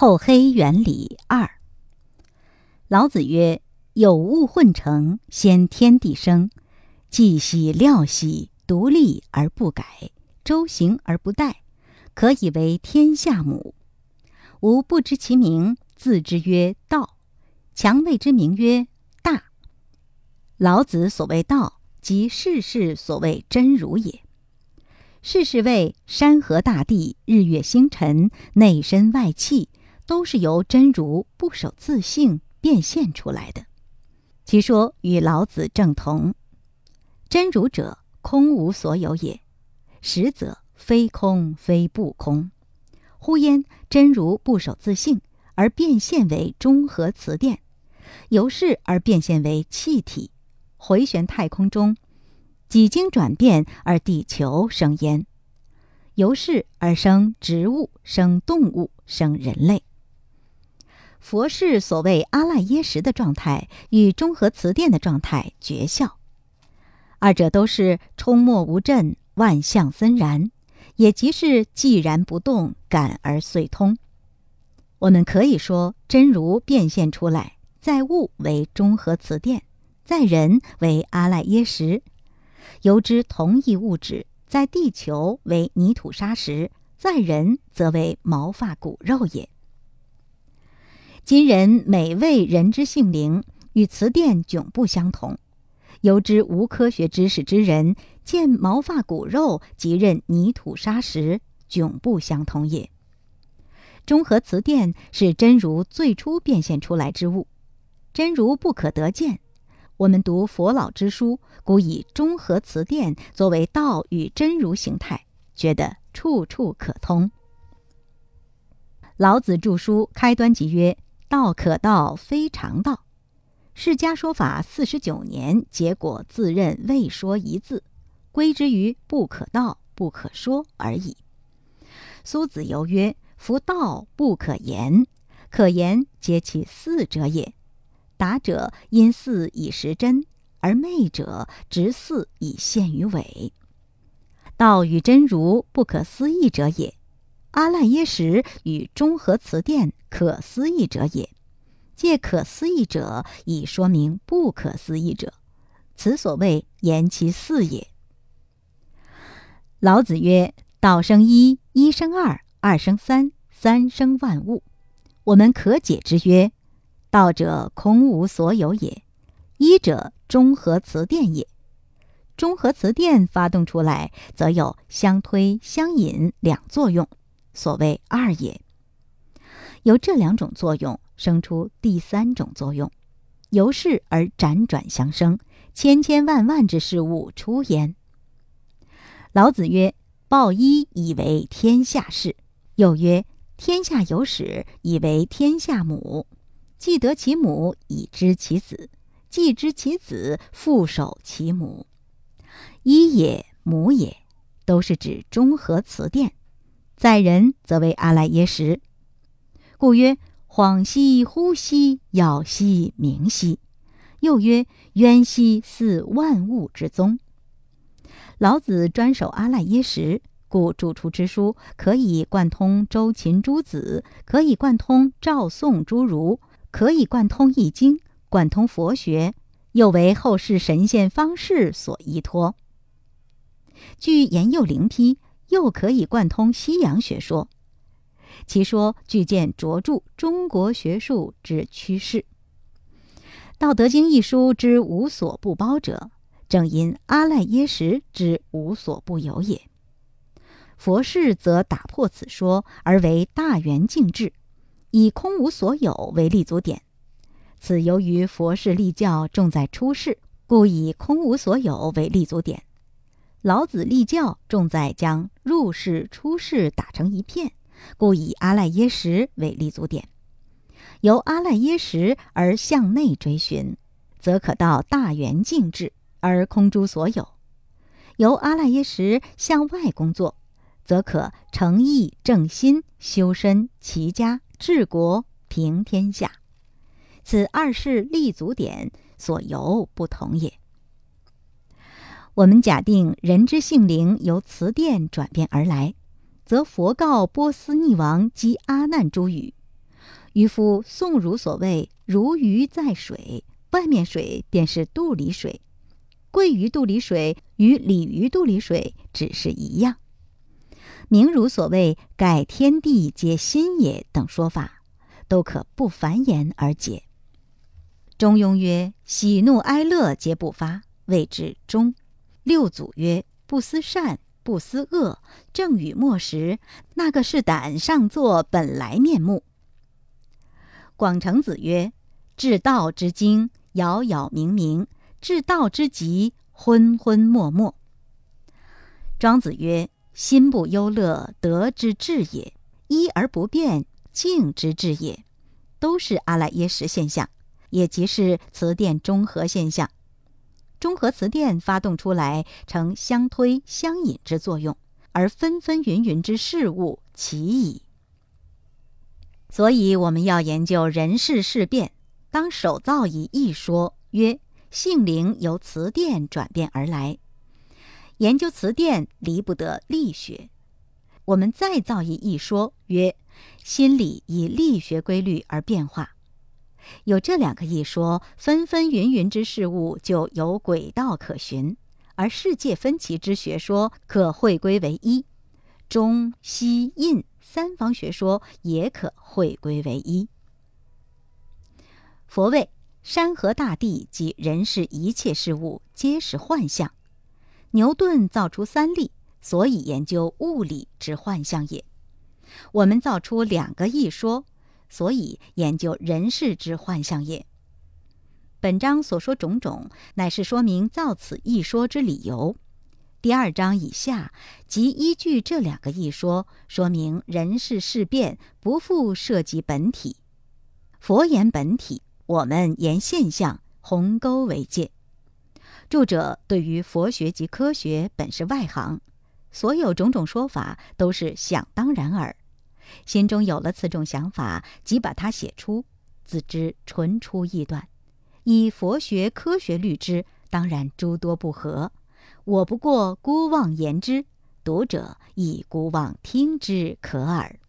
厚黑原理二。老子曰：“有物混成，先天地生。既喜料喜，独立而不改，周行而不殆，可以为天下母。吾不知其名，字之曰道。强谓之名曰大。老子所谓道，即世事所谓真如也。世事谓山河大地、日月星辰、内身外气。”都是由真如不守自性变现出来的，其说与老子正同。真如者，空无所有也；实则非空非不空。忽焉真如不守自性，而变现为中和磁电，由是而变现为气体，回旋太空中，几经转变而地球生焉，由是而生植物、生动物、生人类。佛事所谓阿赖耶识的状态与中和磁电的状态绝效，二者都是冲没无震，万象森然，也即是寂然不动，感而遂通。我们可以说，真如变现出来，在物为中和磁电，在人为阿赖耶识。由之同一物质，在地球为泥土沙石，在人则为毛发骨肉也。今人每为人之性灵与磁电迥不相同，由之无科学知识之人见毛发骨肉即认泥土沙石，迥不相同也。中和磁电是真如最初变现出来之物，真如不可得见。我们读佛老之书，故以中和磁电作为道与真如形态，觉得处处可通。老子著书开端即曰。道可道，非常道。释迦说法四十九年，结果自认未说一字，归之于不可道、不可说而已。苏子游曰：“夫道不可言，可言皆其四者也。达者因四以识真，而昧者执四以陷于伪。道与真如不可思议者也。”阿赖耶识与中和磁电可思议者也，借可思议者以说明不可思议者，此所谓言其四也。老子曰：“道生一，一生二，二生三，三生万物。”我们可解之曰：“道者空无所有也，一者中和磁电也。中和磁电发动出来，则有相推相引两作用。”所谓二也，由这两种作用生出第三种作用，由是而辗转相生，千千万万之事物出焉。老子曰：“抱一以为天下事。”又曰：“天下有始，以为天下母。既得其母，以知其子；既知其子，复守其母。一也，母也，都是指中和磁电。”在人则为阿赖耶识，故曰恍兮惚兮，杳兮明兮，又曰渊兮似万物之宗。老子专守阿赖耶识，故著出之书可以贯通周秦诸子，可以贯通赵宋诸儒，可以贯通易经，贯通佛学，又为后世神仙方士所依托。据言佑灵批。又可以贯通西洋学说，其说具见卓著中国学术之趋势。《道德经》一书之无所不包者，正因阿赖耶识之无所不有也。佛事则打破此说，而为大圆净智，以空无所有为立足点。此由于佛事立教重在出世，故以空无所有为立足点。老子立教重在将入世出世打成一片，故以阿赖耶识为立足点。由阿赖耶识而向内追寻，则可到大圆净智而空诸所有；由阿赖耶识向外工作，则可诚意正心修身齐家治国平天下。此二世立足点所由不同也。我们假定人之性灵由磁电转变而来，则佛告波斯匿王及阿难诸语：渔夫宋儒所谓“如鱼在水”，外面水便是肚里水。鳜鱼肚里水与鲤鱼肚里水只是一样。明儒所谓“盖天地皆心也”等说法，都可不繁言而解。中庸曰：“喜怒哀乐皆不发，谓之中。”六祖曰：“不思善，不思恶，正与末时，那个是胆上作本来面目。”广成子曰：“至道之精，杳杳冥冥；至道之极，昏昏默默。”庄子曰：“心不忧乐，德之至也；一而不变，静之至也。”都是阿赖耶识现象，也即是磁电中和现象。中和磁电发动出来，成相推相引之作用，而纷纷云云之事物起矣。所以我们要研究人事事变，当首造以一说，曰性灵由磁电转变而来。研究磁电离不得力学。我们再造一一说，曰心理以力学规律而变化。有这两个一说，纷纷云云之事物就有轨道可循，而世界分歧之学说可汇归为一，中西印。三方学说也可汇归为一。佛谓山河大地及人世一切事物皆是幻象。牛顿造出三力，所以研究物理之幻象也。我们造出两个一说，所以研究人世之幻象也。本章所说种种，乃是说明造此一说之理由。第二章以下，即依据这两个一说，说明人事事变不复涉及本体。佛言本体，我们言现象，鸿沟为界。著者对于佛学及科学本是外行，所有种种说法都是想当然耳，心中有了此种想法，即把它写出，自知纯出臆断。以佛学科学律之，当然诸多不合。我不过孤妄言之，读者亦孤妄听之可耳。